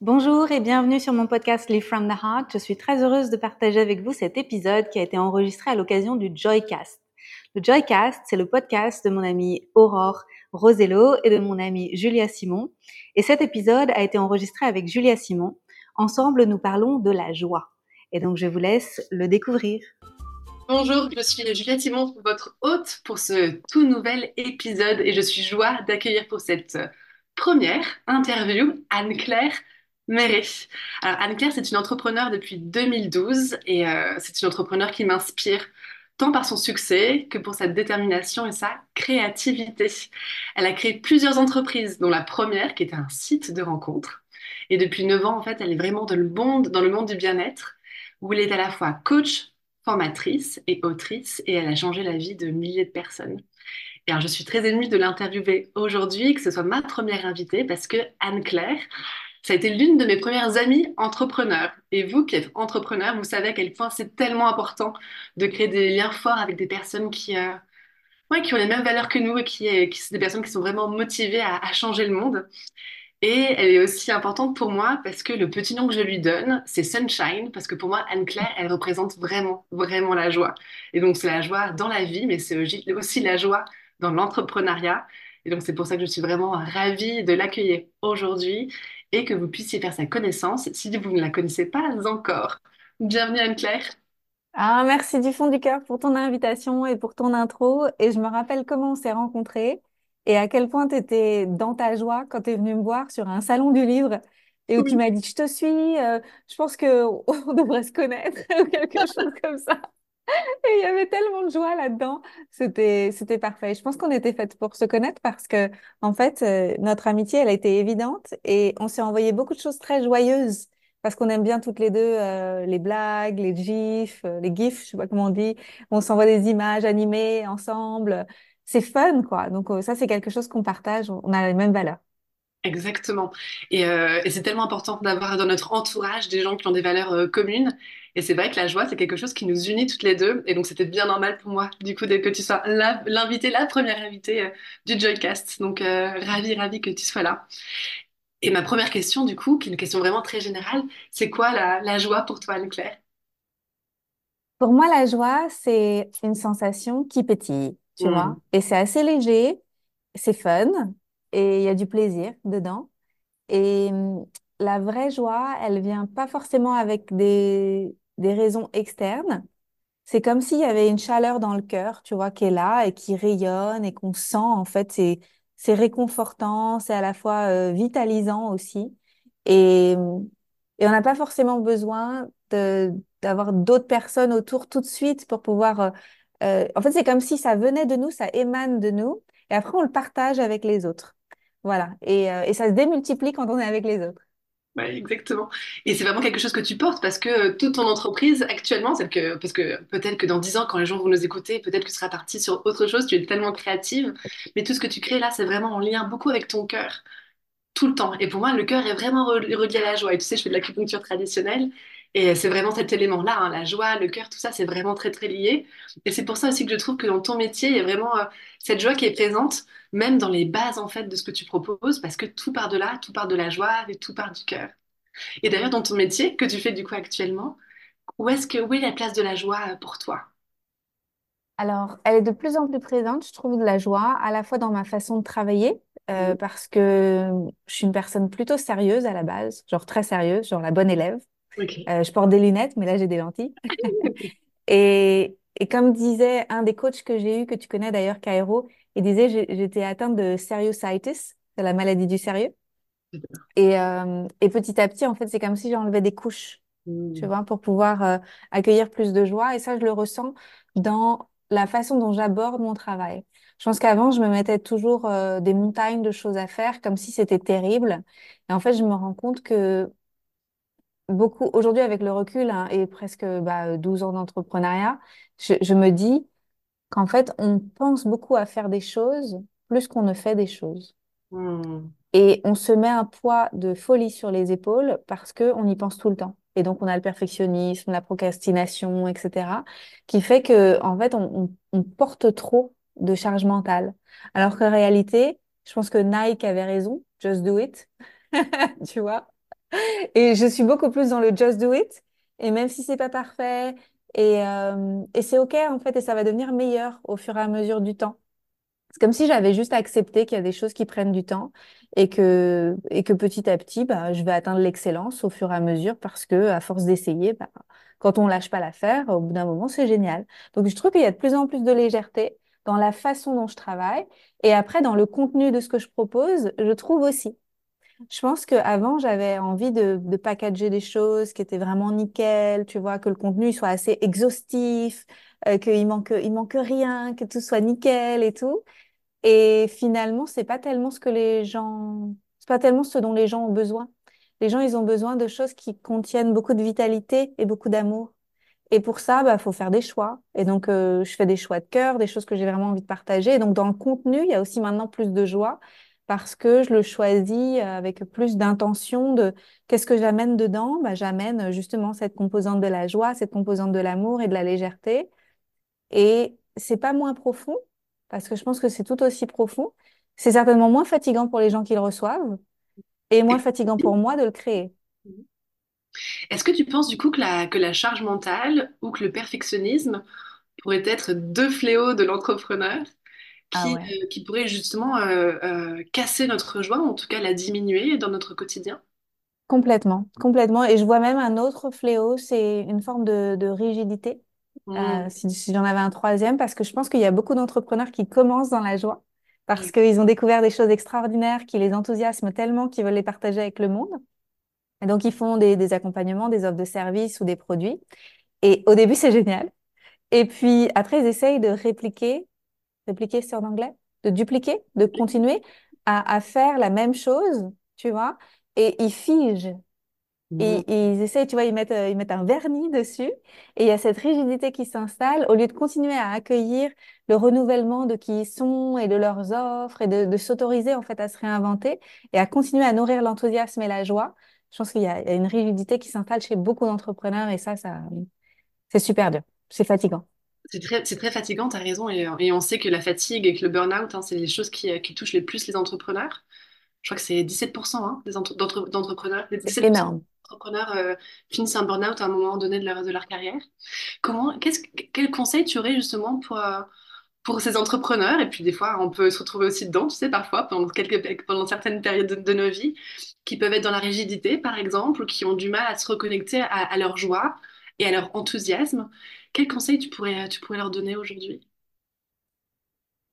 Bonjour et bienvenue sur mon podcast Live from the Heart. Je suis très heureuse de partager avec vous cet épisode qui a été enregistré à l'occasion du Joycast. Le Joycast, c'est le podcast de mon amie Aurore Rosello et de mon amie Julia Simon. Et cet épisode a été enregistré avec Julia Simon. Ensemble, nous parlons de la joie. Et donc, je vous laisse le découvrir. Bonjour, je suis Julia Simon, votre hôte pour ce tout nouvel épisode et je suis joie d'accueillir pour cette première interview Anne-Claire Méret. Alors Anne-Claire, c'est une entrepreneure depuis 2012 et euh, c'est une entrepreneure qui m'inspire tant par son succès que pour sa détermination et sa créativité. Elle a créé plusieurs entreprises, dont la première qui était un site de rencontre. Et depuis 9 ans, en fait, elle est vraiment dans le monde, dans le monde du bien-être, où elle est à la fois coach, formatrice et autrice, et elle a changé la vie de milliers de personnes. Alors, je suis très émue de l'interviewer aujourd'hui, que ce soit ma première invitée, parce que Anne-Claire, ça a été l'une de mes premières amies entrepreneurs. Et vous qui êtes entrepreneur, vous savez à quel point c'est tellement important de créer des liens forts avec des personnes qui, euh, qui ont les mêmes valeurs que nous et qui, euh, sont des personnes qui sont vraiment motivées à, à changer le monde. Et elle est aussi importante pour moi parce que le petit nom que je lui donne, c'est Sunshine, parce que pour moi, Anne-Claire, elle représente vraiment, vraiment la joie. Et donc, c'est la joie dans la vie, mais c'est aussi la joie dans l'entrepreneuriat. Et donc, c'est pour ça que je suis vraiment ravie de l'accueillir aujourd'hui et que vous puissiez faire sa connaissance si vous ne la connaissez pas encore. Bienvenue Anne-Claire. Ah, merci du fond du cœur pour ton invitation et pour ton intro. Et je me rappelle comment on s'est rencontrés et à quel point tu étais dans ta joie quand tu es venue me voir sur un salon du livre et où tu m'as dit, je te suis, euh, je pense qu'on devrait se connaître ou quelque chose comme ça. Et il y avait tellement de joie là-dedans. C'était, c'était parfait. Je pense qu'on était faites pour se connaître parce que, en fait, euh, notre amitié, elle a été évidente et on s'est envoyé beaucoup de choses très joyeuses parce qu'on aime bien toutes les deux euh, les blagues, les gifs, euh, les gifs, je sais pas comment on dit. On s'envoie des images animées ensemble. C'est fun, quoi. Donc, ça, c'est quelque chose qu'on partage. On a les mêmes valeurs. Exactement. Et, et c'est tellement important d'avoir dans notre entourage des gens qui ont des valeurs communes. Et c'est vrai que la joie, c'est quelque chose qui nous unit toutes les deux. Et donc, c'était bien normal pour moi, du coup, que tu sois l'invité, la, première invitée euh, du Joycast. Donc, euh, ravi, ravi que tu sois là. Et ma première question, du coup, qui est une question vraiment très générale, c'est quoi la, joie pour toi, Anne-Claire? Pour moi, la joie, c'est une sensation qui pétille, tu hmm. vois. Et c'est assez léger, c'est fun, et il y a du plaisir dedans. Et hum, la vraie joie, elle vient pas forcément avec des, des raisons externes. C'est comme s'il y avait une chaleur dans le cœur, tu vois, qui est là et qui rayonne et qu'on sent, en fait, c'est, c'est réconfortant, c'est à la fois euh, vitalisant aussi. Et, et on n'a pas forcément besoin d'avoir d'autres personnes autour tout de suite pour pouvoir... Euh, euh, en fait, c'est comme si ça venait de nous, ça émane de nous, et après, on le partage avec les autres. Voilà. Et, et ça se démultiplie quand on est avec les autres exactement. Et c'est vraiment quelque chose que tu portes parce que toute ton entreprise actuellement, que, parce que peut-être que dans 10 ans, quand les gens vont nous écouter, peut-être que tu seras parti sur autre chose, tu es tellement créative, mais tout ce que tu crées là, c'est vraiment en lien beaucoup avec ton cœur, tout le temps. Et pour moi, le cœur est vraiment relié à la joie. Et tu sais, je fais de l'acupuncture traditionnelle. Et c'est vraiment cet élément-là, hein, la joie, le cœur, tout ça, c'est vraiment très, très lié. Et c'est pour ça aussi que je trouve que dans ton métier, il y a vraiment euh, cette joie qui est présente même dans les bases en fait de ce que tu proposes, parce que tout part de là, tout part de la joie et tout part du cœur. Et d'ailleurs, dans ton métier que tu fais du coup actuellement, où est-ce que où est la place de la joie euh, pour toi? Alors, elle est de plus en plus présente, je trouve, de la joie, à la fois dans ma façon de travailler, euh, parce que je suis une personne plutôt sérieuse à la base, genre très sérieuse, genre la bonne élève. Euh, je porte des lunettes, mais là j'ai des lentilles. et, et comme disait un des coachs que j'ai eu, que tu connais d'ailleurs, Cairo, il disait j'étais atteinte de seriositis, c'est la maladie du sérieux. Et, euh, et petit à petit, en fait, c'est comme si j'enlevais des couches, tu mmh. vois, pour pouvoir euh, accueillir plus de joie. Et ça, je le ressens dans la façon dont j'aborde mon travail. Je pense qu'avant, je me mettais toujours euh, des montagnes de choses à faire, comme si c'était terrible. Et en fait, je me rends compte que beaucoup, aujourd'hui, avec le recul hein, et presque bah, 12 ans d'entrepreneuriat, je, je me dis qu'en fait, on pense beaucoup à faire des choses plus qu'on ne fait des choses. Mmh. Et on se met un poids de folie sur les épaules parce qu'on y pense tout le temps. Et donc, on a le perfectionnisme, la procrastination, etc., qui fait que, en fait, on, on porte trop de charge mentale. Alors qu'en réalité, je pense que Nike avait raison, just do it, tu vois. Et je suis beaucoup plus dans le just do it. Et même si c'est pas parfait, et, euh, et c'est OK en fait, et ça va devenir meilleur au fur et à mesure du temps. C'est comme si j'avais juste accepté qu'il y a des choses qui prennent du temps et que, et que petit à petit, bah, je vais atteindre l'excellence au fur et à mesure parce que, à force d'essayer, bah, quand on lâche pas l'affaire, au bout d'un moment, c'est génial. Donc, je trouve qu'il y a de plus en plus de légèreté dans la façon dont je travaille et après, dans le contenu de ce que je propose, je trouve aussi. Je pense qu'avant, j'avais envie de, de packager des choses qui étaient vraiment nickel, tu vois, que le contenu soit assez exhaustif, euh, qu'il manque, il manque rien, que tout soit nickel et tout. Et finalement, c'est pas tellement ce que les gens, c'est pas tellement ce dont les gens ont besoin. Les gens, ils ont besoin de choses qui contiennent beaucoup de vitalité et beaucoup d'amour. Et pour ça, bah, faut faire des choix. Et donc, euh, je fais des choix de cœur, des choses que j'ai vraiment envie de partager. Et donc, dans le contenu, il y a aussi maintenant plus de joie parce que je le choisis euh, avec plus d'intention de qu'est-ce que j'amène dedans? Bah, j'amène euh, justement cette composante de la joie, cette composante de l'amour et de la légèreté. Et c'est pas moins profond, parce que je pense que c'est tout aussi profond. C'est certainement moins fatigant pour les gens qui le reçoivent et moins fatigant pour moi de le créer. Est-ce que tu penses du coup que la, que la charge mentale ou que le perfectionnisme pourraient être deux fléaux de l'entrepreneur? Ah ouais. euh, qui pourraient justement euh, euh, casser notre joie, ou en tout cas la diminuer dans notre quotidien? Complètement, complètement. Et je vois même un autre fléau, c'est une forme de, de rigidité. Hmm. si, si j'en avais un troisième, parce que je pense qu'il y a beaucoup d'entrepreneurs qui commencent dans la joie, parce Oui. qu'ils ont découvert des choses extraordinaires qui les enthousiasment tellement qu'ils veulent les partager avec le monde. Et donc, ils font des, des accompagnements, des offres de services ou des produits. Et au début, c'est génial. Et puis après, ils essayent de répliquer, répliquer c'est en anglais, de dupliquer, de continuer à, à faire la même chose, tu vois, et ils figent. Et, et ils essayent, tu vois, ils mettent, euh, ils mettent un vernis dessus et il y a cette rigidité qui s'installe au lieu de continuer à accueillir le renouvellement de qui ils sont et de leurs offres et de, de s'autoriser en fait à se réinventer et à continuer à nourrir l'enthousiasme et la joie. Je pense qu'il y y a une rigidité qui s'installe chez beaucoup d'entrepreneurs et ça, ça, c'est super dur. C'est fatigant. C'est très, très fatigant, tu as raison, et, et on sait que la fatigue et que le burn-out, hein, c'est les choses qui, euh, qui touchent les plus les entrepreneurs. Je crois que c'est 17% hein, d'entrepreneurs, C'est 17% énorme. d'entrepreneurs euh, finissent un burn-out à un moment donné de leur, de leur carrière. Comment, qu'est-ce, quel conseil tu aurais justement pour, euh, pour ces entrepreneurs? Et puis des fois, on peut se retrouver aussi dedans, tu sais, parfois, pendant, quelques, pendant certaines périodes de, de nos vies, qui peuvent être dans la rigidité, par exemple, ou qui ont du mal à se reconnecter à, à leur joie et à leur enthousiasme. Quel conseil tu pourrais, tu pourrais leur donner aujourd'hui?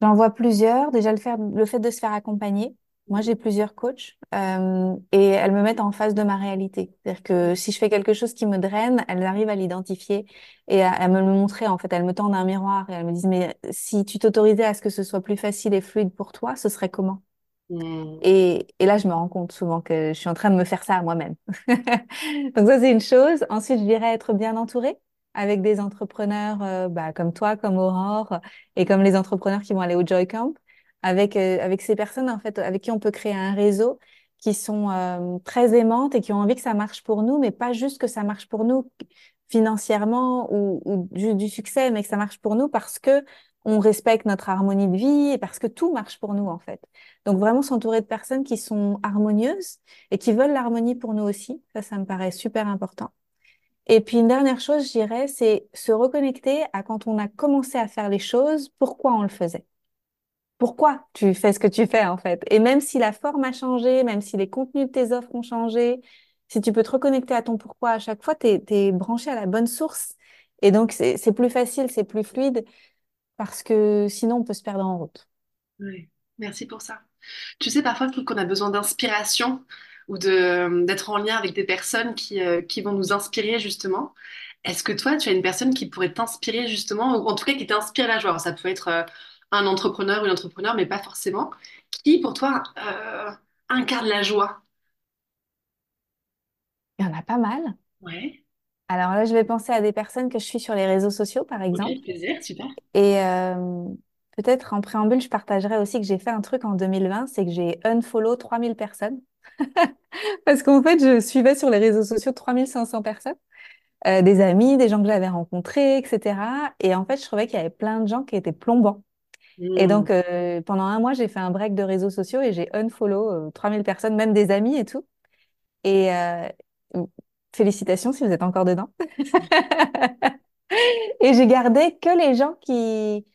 J'en vois plusieurs. Déjà, le faire, le fait de se faire accompagner. Moi, j'ai plusieurs coachs euh, et elles me mettent en face de ma réalité. C'est-à-dire que si je fais quelque chose qui me draine, elles arrivent à l'identifier et à, à me le montrer. En fait, elles me tendent un miroir et elles me disent, mais si tu t'autorisais à ce que ce soit plus facile et fluide pour toi, ce serait comment? Hmm. Et, et là, je me rends compte souvent que je suis en train de me faire ça à moi-même. Donc ça, c'est une chose. Ensuite, je dirais être bien entourée avec des entrepreneurs euh, bah, comme toi, comme Aurore, et comme les entrepreneurs qui vont aller au Joy Camp, avec, euh, avec ces personnes en fait avec qui on peut créer un réseau qui sont euh, très aimantes et qui ont envie que ça marche pour nous, mais pas juste que ça marche pour nous financièrement ou, ou juste du succès, mais que ça marche pour nous parce que on respecte notre harmonie de vie et parce que tout marche pour nous en fait. Donc vraiment s'entourer de personnes qui sont harmonieuses et qui veulent l'harmonie pour nous aussi. Ça, ça me paraît super important. Et puis une dernière chose, je dirais, c'est se reconnecter à quand on a commencé à faire les choses, pourquoi on le faisait. Pourquoi tu fais ce que tu fais en fait? Et même si la forme a changé, même si les contenus de tes offres ont changé, si tu peux te reconnecter à ton pourquoi à chaque fois, tu es, branché à la bonne source. Et donc c'est plus facile, c'est plus fluide parce que sinon on peut se perdre en route. Ouais. Merci pour ça. Tu sais, parfois, je trouve qu'on a besoin d'inspiration ou d'être en lien avec des personnes qui, euh, qui vont nous inspirer justement. Est-ce que toi, tu as une personne qui pourrait t'inspirer justement, ou en tout cas qui t'inspire la joie? Alors, ça peut être euh, un entrepreneur ou une entrepreneur, mais pas forcément. Qui, pour toi, euh, incarne la joie? Il y en a pas mal. Ouais, Alors là, je vais penser à des personnes que je suis sur les réseaux sociaux, par ok, exemple. plaisir, super. Et euh, peut-être en préambule, je partagerai aussi que j'ai fait un truc en 2020, c'est que j'ai unfollow 3000 personnes. Parce qu'en fait, je suivais sur les réseaux sociaux 3500 personnes, euh, des amis, des gens que j'avais rencontrés, etc. Et en fait, je trouvais qu'il y avait plein de gens qui étaient plombants. Et Hmm. donc, euh, pendant un mois, j'ai fait un break de réseaux sociaux et j'ai unfollow euh, 3000 personnes, même des amis et tout. Et euh, félicitations si vous êtes encore dedans. Et j'ai gardé que les gens qui,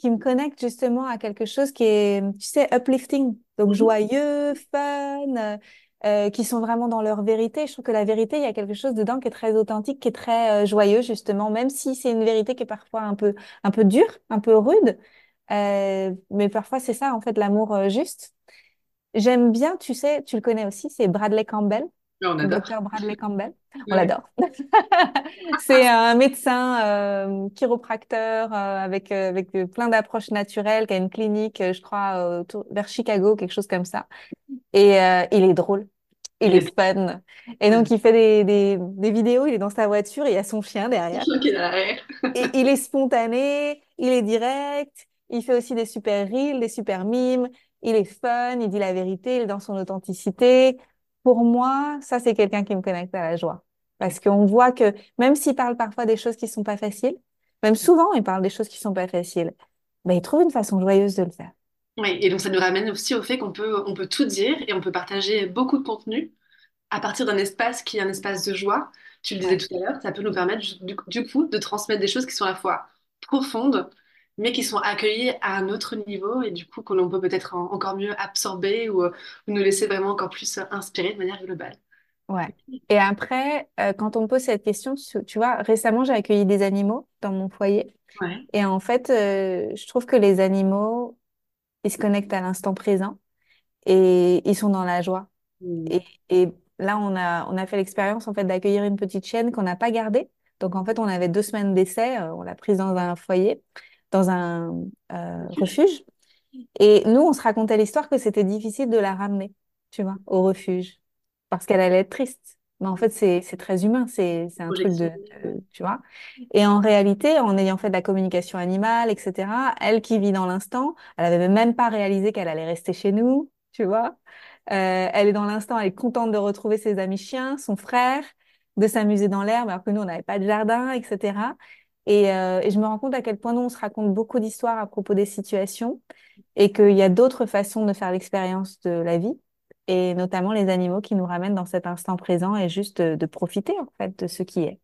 qui me connectent justement à quelque chose qui est, tu sais, uplifting. Donc Mhm. joyeux, fun, euh, euh, qui sont vraiment dans leur vérité. Je trouve que la vérité, il y a quelque chose dedans qui est très authentique, qui est très euh, joyeux justement, même si c'est une vérité qui est parfois un peu, un peu dure, un peu rude. Euh, mais parfois, c'est ça, en fait, l'amour juste. J'aime bien, tu sais, tu le connais aussi, c'est Bradley Campbell, On adore. docteur Bradley Campbell. On l'adore. C'est un médecin euh, chiropracteur euh, avec, euh, avec plein d'approches naturelles, qui a une clinique, je crois, autour- vers Chicago, quelque chose comme ça. Et euh, il est drôle, il est fun. Et donc, il fait des, des, des vidéos, il est dans sa voiture, il y a son chien derrière. derrière. Et il est spontané, il est direct, il fait aussi des super reels, des super mimes, il est fun, il dit la vérité, il est dans son authenticité. Pour moi, ça, c'est quelqu'un qui me connecte à la joie. Parce qu'on voit que même s'il parle parfois des choses qui sont pas faciles, même souvent, il parle des choses qui sont pas faciles, ben, il trouve une façon joyeuse de le faire. Oui, et donc ça nous ramène aussi au fait qu'on peut, on peut tout dire et on peut partager beaucoup de contenu à partir d'un espace qui est un espace de joie. Tu le disais Ouais. tout à l'heure, ça peut nous permettre du, du coup de transmettre des choses qui sont à la fois profondes, mais qui sont accueillies à un autre niveau et du coup que l'on peut peut-être en- encore mieux absorber ou, euh, ou nous laisser vraiment encore plus euh, inspirer de manière globale. Ouais. Et après, euh, quand on me pose cette question, tu, vois, récemment, j'ai accueilli des animaux dans mon foyer. Ouais. Et en fait, euh, je trouve que les animaux, ils se connectent à l'instant présent et ils sont dans la joie. Mm. Et, et là, on a, on a fait l'expérience en fait d'accueillir une petite chienne qu'on n'a pas gardée. Donc en fait, on avait deux semaines d'essai. on l'a prise dans un foyer, dans un euh, refuge. Et nous, on se racontait l'histoire que c'était difficile de la ramener, tu vois, au refuge, parce qu'elle allait être triste. Mais en fait, c'est très humain. C'est un truc de- tu vois. Et en réalité, en ayant fait de la communication animale, etc., elle qui vit dans l'instant, elle avait même pas réalisé qu'elle allait rester chez nous, tu vois. Euh, elle est dans l'instant, elle est contente de retrouver ses amis chiens, son frère, de s'amuser dans l'herbe, alors que nous, on n'avait pas de jardin, etc. Et, euh, et je me rends compte à quel point nous, on se raconte beaucoup d'histoires à propos des situations et qu'il y a d'autres façons de faire l'expérience de la vie, et notamment les animaux qui nous ramènent dans cet instant présent et juste de, de profiter, en fait, de ce qui est.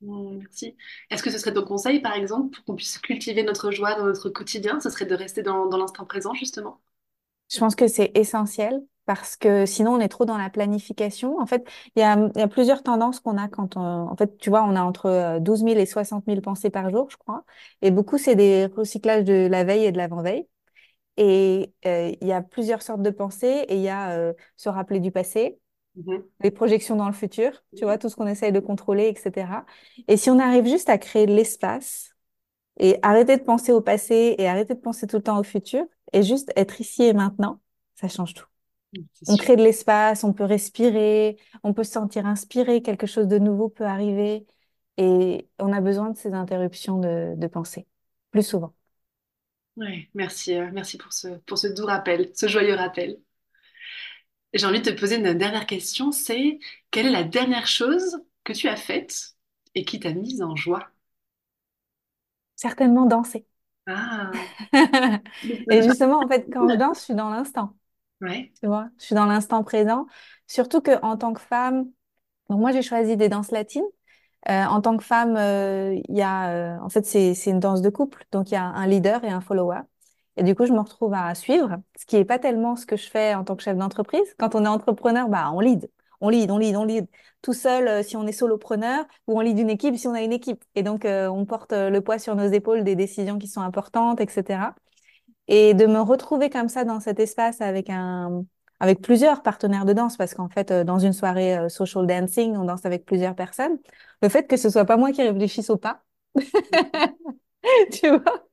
Merci. Est-ce que ce serait ton conseil, par exemple, pour qu'on puisse cultiver notre joie dans notre quotidien? Ce serait de rester dans, dans l'instant présent, justement? Je pense que c'est essentiel parce que sinon on est trop dans la planification. En fait, il y a, y a plusieurs tendances qu'on a quand on... En fait, tu vois, on a entre euh, 12 000 et 60 000 pensées par jour, je crois. Et beaucoup, c'est des recyclages de la veille et de l'avant-veille. Et euh, il y a plusieurs sortes de pensées et il y a euh, se rappeler du passé, les projections dans le futur, tu vois, tout ce qu'on essaye de contrôler, etc. Et si on arrive juste à créer de l'espace et arrêter de penser au passé et arrêter de penser tout le temps au futur et juste être ici et maintenant, ça change tout. On crée de l'espace, on peut respirer, on peut se sentir inspiré, quelque chose de nouveau peut arriver et on a besoin de ces interruptions de, de pensée plus souvent. Ouais, merci, euh, merci pour ce, pour ce doux rappel, ce joyeux rappel. J'ai envie de te poser une dernière question, c'est quelle est la dernière chose que tu as faite et qui t'a mise en joie? Certainement danser. Ah, Et justement, en fait, quand je danse, je suis dans l'instant, ouais. tu vois, je suis dans l'instant présent. Surtout que en tant que femme, donc moi j'ai choisi des danses latines. Euh, en tant que femme, euh, il y a, euh, en fait, c'est une danse de couple, donc il y a un leader et un follower. Et du coup, je me retrouve à suivre, ce qui est pas tellement ce que je fais en tant que chef d'entreprise. Quand on est entrepreneur, bah on lead, on lead, on lead, on lead. Tout seul, si on est solopreneur, ou on lead une équipe si on a une équipe. Et donc, on porte le poids sur nos épaules des décisions qui sont importantes, etc. Et de me retrouver comme ça dans cet espace avec un, avec plusieurs partenaires de danse, parce qu'en fait, euh, dans une soirée euh, social dancing, on danse avec plusieurs personnes. Le fait que ce soit pas moi qui réfléchisse au pas, tu vois,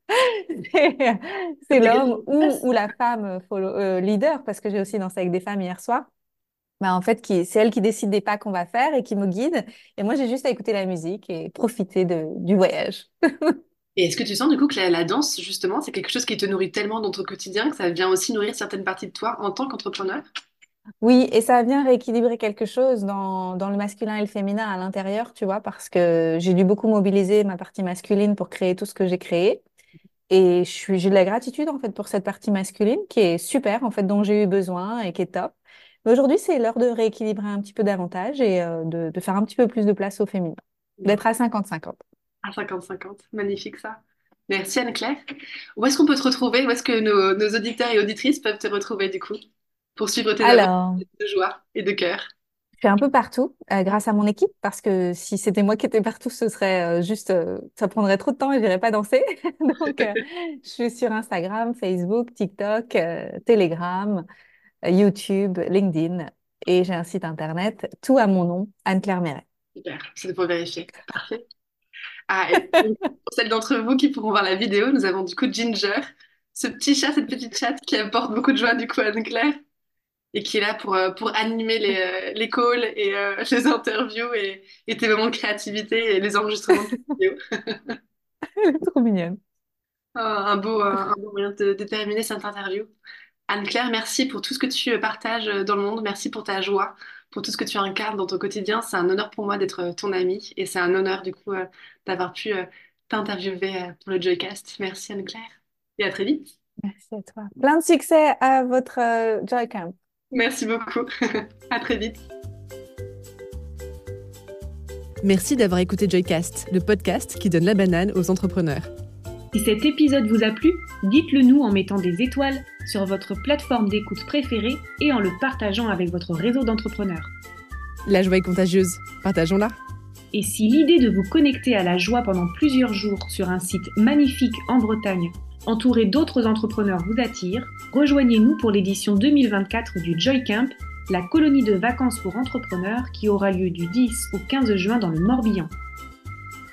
c'est l'homme ou, ou la femme euh, follow- euh, leader, parce que j'ai aussi dansé avec des femmes hier soir. Bah, en fait, c'est elle qui décide des pas qu'on va faire et qui me guide. Et moi, j'ai juste à écouter la musique et profiter de, du voyage. Et est-ce que tu sens du coup que la, danse, justement, c'est quelque chose qui te nourrit tellement dans ton quotidien que ça vient aussi nourrir certaines parties de toi en tant qu'entrepreneur? Oui, et ça vient rééquilibrer quelque chose dans, dans le masculin et le féminin à l'intérieur, tu vois, parce que j'ai dû beaucoup mobiliser ma partie masculine pour créer tout ce que j'ai créé. Et j'ai de la gratitude, en fait, pour cette partie masculine qui est super, en fait, dont j'ai eu besoin et qui est top. Mais aujourd'hui, c'est l'heure de rééquilibrer un petit peu davantage et euh, de, de faire un petit peu plus de place au féminin, d'être à 50-50. À 50-50, magnifique ça. Merci Anne-Claire. Où est-ce qu'on peut te retrouver? Où est-ce que nos, nos auditeurs et auditrices peuvent te retrouver du coup pour suivre tes aventures Alors, de joie et de cœur? je suis un peu partout euh, grâce à mon équipe parce que si c'était moi qui étais partout, ce serait euh, juste, euh, ça prendrait trop de temps et j'irais pas danser. Donc, je suis sur Instagram, Facebook, TikTok, Telegram, YouTube, LinkedIn et j'ai un site internet, tout à mon nom, Anne-Claire Méret. Super, c'est pour vérifier. Parfait. Ah, et pour celles d'entre vous qui pourront voir la vidéo, nous avons du coup Ginger, ce petit chat, cette petite chatte qui apporte beaucoup de joie du coup à Anne-Claire et qui est là pour, euh, pour animer les, euh, les calls et euh, les interviews et, et tes moments de créativité et les enregistrements de vidéos. Elle est trop mignonne. Un beau, un beau moyen de, de terminer cette interview. Anne-Claire, merci pour tout ce que tu partages dans le monde. Merci pour ta joie, pour tout ce que tu incarnes dans ton quotidien. C'est un honneur pour moi d'être ton amie et c'est un honneur du coup euh, d'avoir pu euh, t'interviewer euh, pour le Joycast. Merci Anne-Claire et à très vite. Merci à toi. Plein de succès à votre euh, Joy Camp. Merci beaucoup. À très vite. Merci d'avoir écouté Joycast, le podcast qui donne la banane aux entrepreneurs. Si cet épisode vous a plu, dites-le nous en mettant des étoiles sur votre plateforme d'écoute préférée et en le partageant avec votre réseau d'entrepreneurs. La joie est contagieuse, partageons-la. Et si l'idée de vous connecter à la joie pendant plusieurs jours sur un site magnifique en Bretagne, entouré d'autres entrepreneurs vous attire, rejoignez-nous pour l'édition 2024 du Joy Camp, la colonie de vacances pour entrepreneurs qui aura lieu du 10 au 15 juin dans le Morbihan.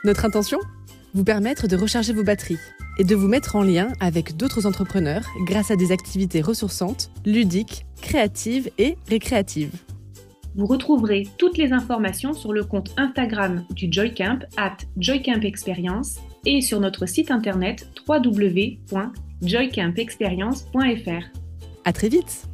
Notre intention? Vous permettre de recharger vos batteries et de vous mettre en lien avec d'autres entrepreneurs grâce à des activités ressourçantes, ludiques, créatives et récréatives. Vous retrouverez toutes les informations sur le compte Instagram du Joycamp at joycampexperience et sur notre site internet www.joycampexperience.fr. À très vite